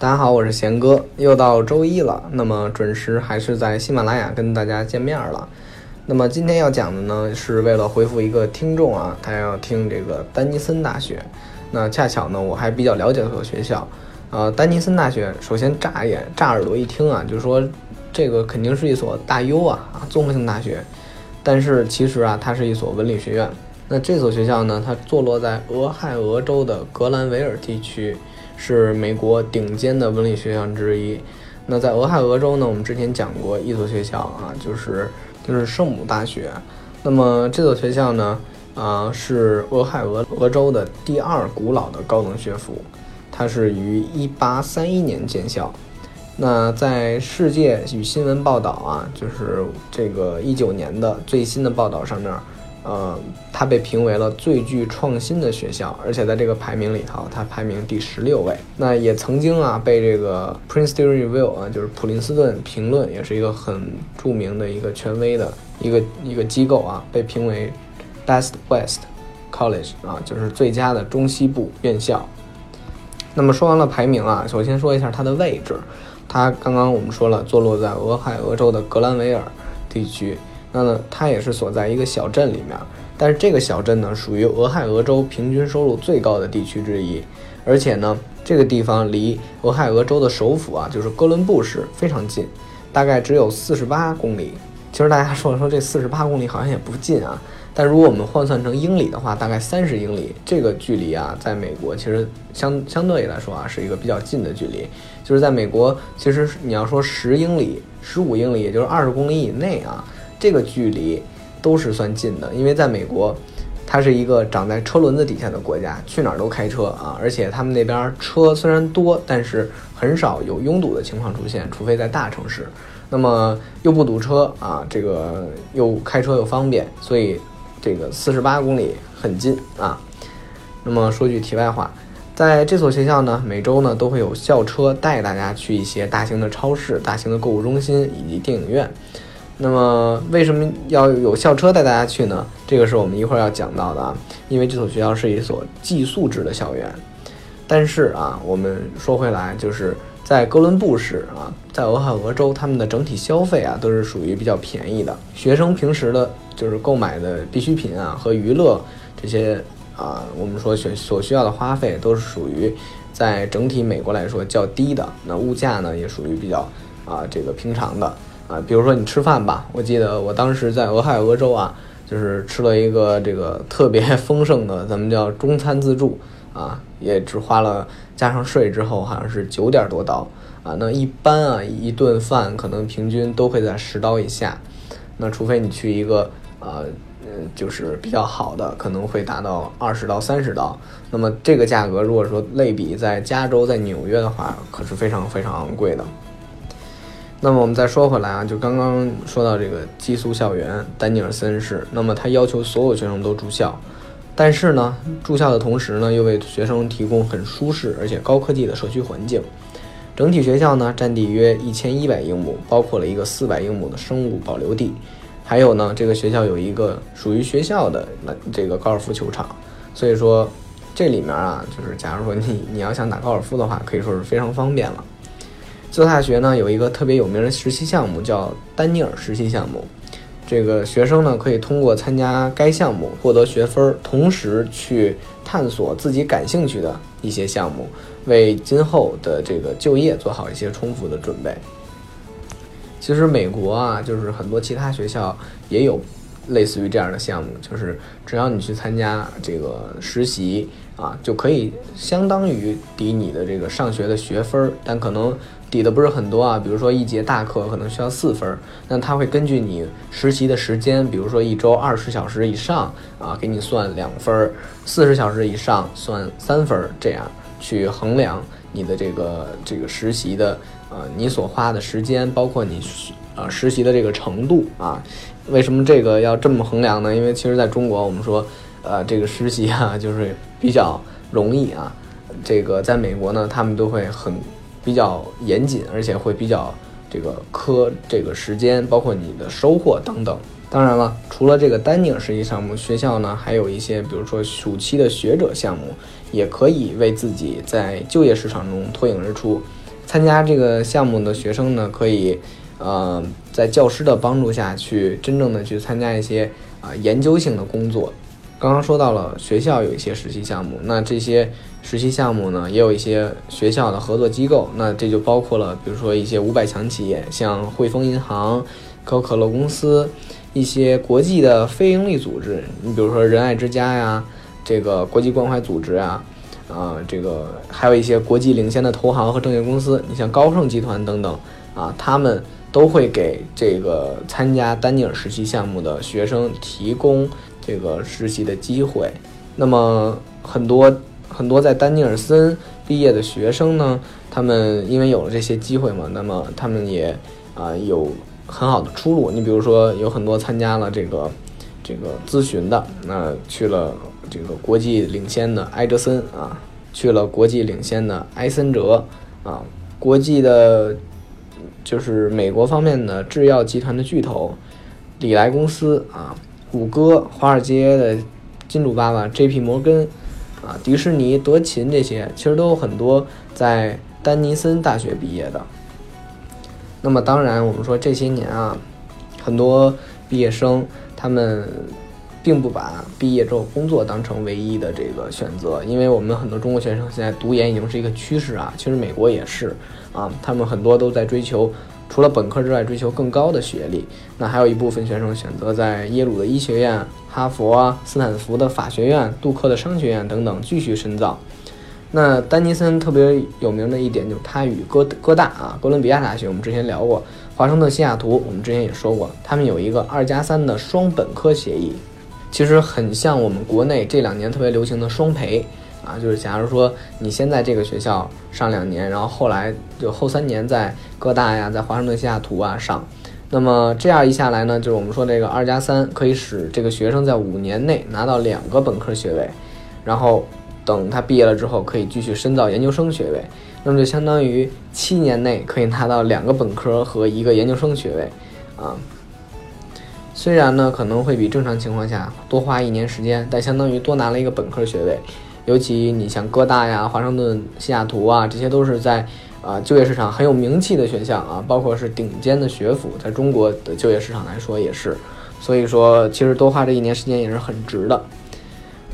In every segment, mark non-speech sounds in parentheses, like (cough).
大家好，我是贤哥，又到周一了，那么准时还是在喜马拉雅跟大家见面了。那么今天要讲的呢，是为了回复一个听众啊，他要听这个丹尼森大学。那恰巧呢，我还比较了解这所学校。呃，丹尼森大学，首先乍眼乍耳朵一听啊，就说这个肯定是一所大优啊啊综合性大学。但是其实啊，它是一所文理学院。那这所学校呢，它坐落在俄亥俄州的格兰维尔地区。是美国顶尖的文理学校之一。那在俄亥俄州呢，我们之前讲过一所学校啊，就是就是圣母大学。那么这所学校呢，啊是俄亥俄俄州的第二古老的高等学府，它是于一八三一年建校。那在世界与新闻报道啊，就是这个一九年的最新的报道上面。呃，它被评为了最具创新的学校，而且在这个排名里头，它排名第十六位。那也曾经啊，被这个 Princeton Review 啊，就是普林斯顿评论，也是一个很著名的一个权威的一个一个机构啊，被评为 Best West College 啊，就是最佳的中西部院校。那么说完了排名啊，首先说一下它的位置。它刚刚我们说了，坐落在俄亥俄州的格兰维尔地区。那呢，它也是所在一个小镇里面，但是这个小镇呢，属于俄亥俄州平均收入最高的地区之一，而且呢，这个地方离俄亥俄州的首府啊，就是哥伦布市非常近，大概只有四十八公里。其实大家说说这四十八公里好像也不近啊，但如果我们换算成英里的话，大概三十英里，这个距离啊，在美国其实相相对来说啊，是一个比较近的距离。就是在美国，其实你要说十英里、十五英里，也就是二十公里以内啊。这个距离都是算近的，因为在美国，它是一个长在车轮子底下的国家，去哪儿都开车啊，而且他们那边车虽然多，但是很少有拥堵的情况出现，除非在大城市。那么又不堵车啊，这个又开车又方便，所以这个四十八公里很近啊。那么说句题外话，在这所学校呢，每周呢都会有校车带大家去一些大型的超市、大型的购物中心以及电影院。那么为什么要有校车带大家去呢？这个是我们一会儿要讲到的啊。因为这所学校是一所寄宿制的校园，但是啊，我们说回来，就是在哥伦布市啊，在俄亥俄州，他们的整体消费啊都是属于比较便宜的。学生平时的就是购买的必需品啊和娱乐这些啊，我们说学所需要的花费都是属于在整体美国来说较低的。那物价呢也属于比较啊这个平常的。啊，比如说你吃饭吧，我记得我当时在俄亥俄州啊，就是吃了一个这个特别 (laughs) 丰盛的，咱们叫中餐自助啊，也只花了加上税之后，好像是九点多刀啊。那一般啊，一顿饭可能平均都会在十刀以下，那除非你去一个呃，就是比较好的，可能会达到二十到三十刀。那么这个价格，如果说类比在加州、在纽约的话，可是非常非常昂贵的。那么我们再说回来啊，就刚刚说到这个寄宿校园丹尼尔森市，那么他要求所有学生都住校，但是呢，住校的同时呢，又为学生提供很舒适而且高科技的社区环境。整体学校呢，占地约一千一百英亩，包括了一个四百英亩的生物保留地，还有呢，这个学校有一个属于学校的那这个高尔夫球场，所以说这里面啊，就是假如说你你要想打高尔夫的话，可以说是非常方便了。这所大学呢有一个特别有名的实习项目，叫丹尼尔实习项目。这个学生呢可以通过参加该项目获得学分，同时去探索自己感兴趣的一些项目，为今后的这个就业做好一些充分的准备。其实美国啊，就是很多其他学校也有类似于这样的项目，就是只要你去参加这个实习啊，就可以相当于抵你的这个上学的学分，但可能。抵的不是很多啊，比如说一节大课可能需要四分，那他会根据你实习的时间，比如说一周二十小时以上啊，给你算两分；四十小时以上算三分，这样去衡量你的这个这个实习的呃你所花的时间，包括你呃实习的这个程度啊。为什么这个要这么衡量呢？因为其实在中国我们说呃这个实习啊就是比较容易啊，这个在美国呢他们都会很。比较严谨，而且会比较这个苛这个时间，包括你的收获等等。当然了，除了这个丹宁实习项目，学校呢还有一些，比如说暑期的学者项目，也可以为自己在就业市场中脱颖而出。参加这个项目的学生呢，可以呃在教师的帮助下去真正的去参加一些啊研究性的工作。刚刚说到了学校有一些实习项目，那这些实习项目呢，也有一些学校的合作机构，那这就包括了，比如说一些五百强企业，像汇丰银行、可口可乐公司，一些国际的非营利组织，你比如说仁爱之家呀，这个国际关怀组织啊，啊，这个还有一些国际领先的投行和证券公司，你像高盛集团等等啊，他们都会给这个参加丹尼尔实习项目的学生提供。这个实习的机会，那么很多很多在丹尼尔森毕业的学生呢，他们因为有了这些机会嘛，那么他们也啊有很好的出路。你比如说，有很多参加了这个这个咨询的，那去了这个国际领先的埃哲森啊，去了国际领先的埃森哲啊，国际的，就是美国方面的制药集团的巨头，里莱公司啊。谷歌、华尔街的金主爸爸 J.P. 摩根，啊，迪士尼、德勤这些，其实都有很多在丹尼森大学毕业的。那么，当然，我们说这些年啊，很多毕业生他们并不把毕业之后工作当成唯一的这个选择，因为我们很多中国学生现在读研已经是一个趋势啊，其实美国也是啊，他们很多都在追求。除了本科之外，追求更高的学历，那还有一部分学生选择在耶鲁的医学院、哈佛啊、斯坦福的法学院、杜克的商学院等等继续深造。那丹尼森特别有名的一点就是他与哥哥大啊、哥伦比亚大学，我们之前聊过；华盛顿、西雅图，我们之前也说过，他们有一个二加三的双本科协议，其实很像我们国内这两年特别流行的双培。啊，就是假如说你先在这个学校上两年，然后后来就后三年在各大呀，在华盛顿、西雅图啊上，那么这样一下来呢，就是我们说这个二加三可以使这个学生在五年内拿到两个本科学位，然后等他毕业了之后可以继续深造研究生学位，那么就相当于七年内可以拿到两个本科和一个研究生学位，啊，虽然呢可能会比正常情况下多花一年时间，但相当于多拿了一个本科学位。尤其你像哥大呀、华盛顿、西雅图啊，这些都是在啊就业市场很有名气的学校啊，包括是顶尖的学府，在中国的就业市场来说也是。所以说，其实多花这一年时间也是很值的。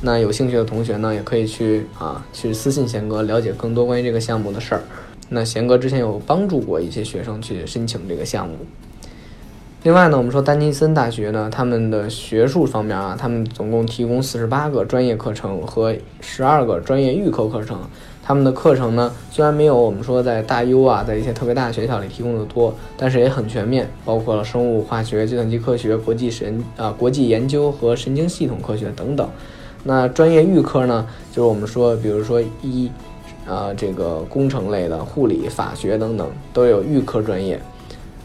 那有兴趣的同学呢，也可以去啊去私信贤哥了解更多关于这个项目的事儿。那贤哥之前有帮助过一些学生去申请这个项目。另外呢，我们说丹尼森大学呢，他们的学术方面啊，他们总共提供四十八个专业课程和十二个专业预科课程。他们的课程呢，虽然没有我们说在大 U 啊，在一些特别大的学校里提供的多，但是也很全面，包括了生物化学、计算机科学、国际神啊、国际研究和神经系统科学等等。那专业预科呢，就是我们说，比如说医啊，这个工程类的、护理、法学等等，都有预科专业。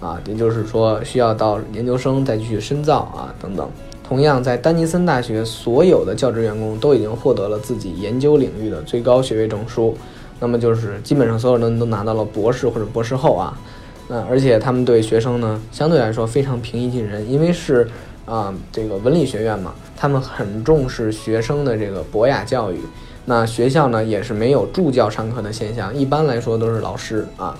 啊，也就是说需要到研究生再继续深造啊，等等。同样，在丹尼森大学，所有的教职员工都已经获得了自己研究领域的最高学位证书，那么就是基本上所有人都拿到了博士或者博士后啊。那而且他们对学生呢，相对来说非常平易近人，因为是啊这个文理学院嘛，他们很重视学生的这个博雅教育。那学校呢也是没有助教上课的现象，一般来说都是老师啊。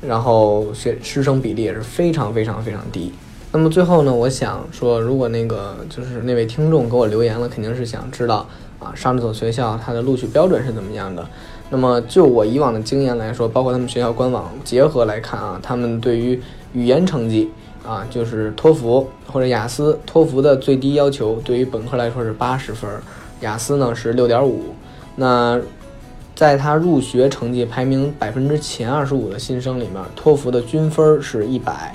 然后学师生比例也是非常非常非常低。那么最后呢，我想说，如果那个就是那位听众给我留言了，肯定是想知道啊，上这所学校它的录取标准是怎么样的。那么就我以往的经验来说，包括他们学校官网结合来看啊，他们对于语言成绩啊，就是托福或者雅思，托福的最低要求对于本科来说是八十分，雅思呢是六点五。那在他入学成绩排名百分之前二十五的新生里面，托福的均分是一百，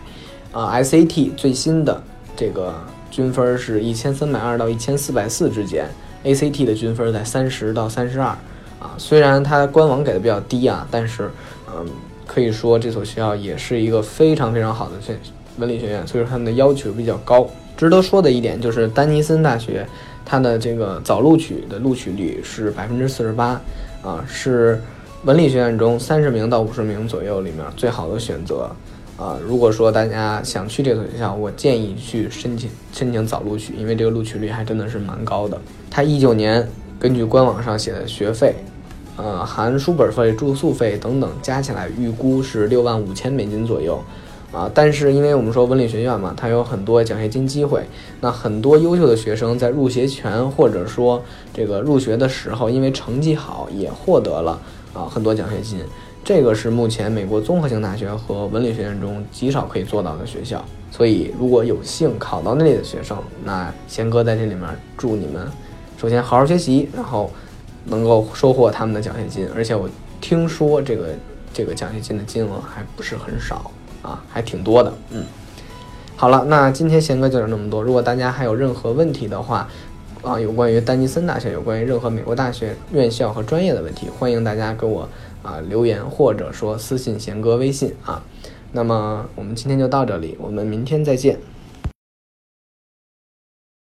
啊，SAT 最新的这个均分是一千三百二到一千四百四之间，ACT 的均分在三十到三十二，啊，虽然它官网给的比较低啊，但是，嗯，可以说这所学校也是一个非常非常好的学文理学院，所以说他们的要求比较高。值得说的一点就是丹尼森大学，它的这个早录取的录取率是百分之四十八。啊，是文理学院中三十名到五十名左右里面最好的选择。啊，如果说大家想去这所学校，我建议去申请申请早录取，因为这个录取率还真的是蛮高的。它一九年根据官网上写的学费，呃，含书本费、住宿费等等，加起来预估是六万五千美金左右。啊，但是因为我们说文理学院嘛，它有很多奖学金机会，那很多优秀的学生在入学前或者说这个入学的时候，因为成绩好，也获得了啊很多奖学金。这个是目前美国综合性大学和文理学院中极少可以做到的学校。所以，如果有幸考到那里的学生，那贤哥在这里面祝你们，首先好好学习，然后能够收获他们的奖学金。而且我听说这个这个奖学金的金额还不是很少。啊，还挺多的，嗯，好了，那今天贤哥就讲这么多。如果大家还有任何问题的话，啊，有关于丹尼森大学，有关于任何美国大学院校和专业的问题，欢迎大家给我啊留言，或者说私信贤哥微信啊。那么我们今天就到这里，我们明天再见。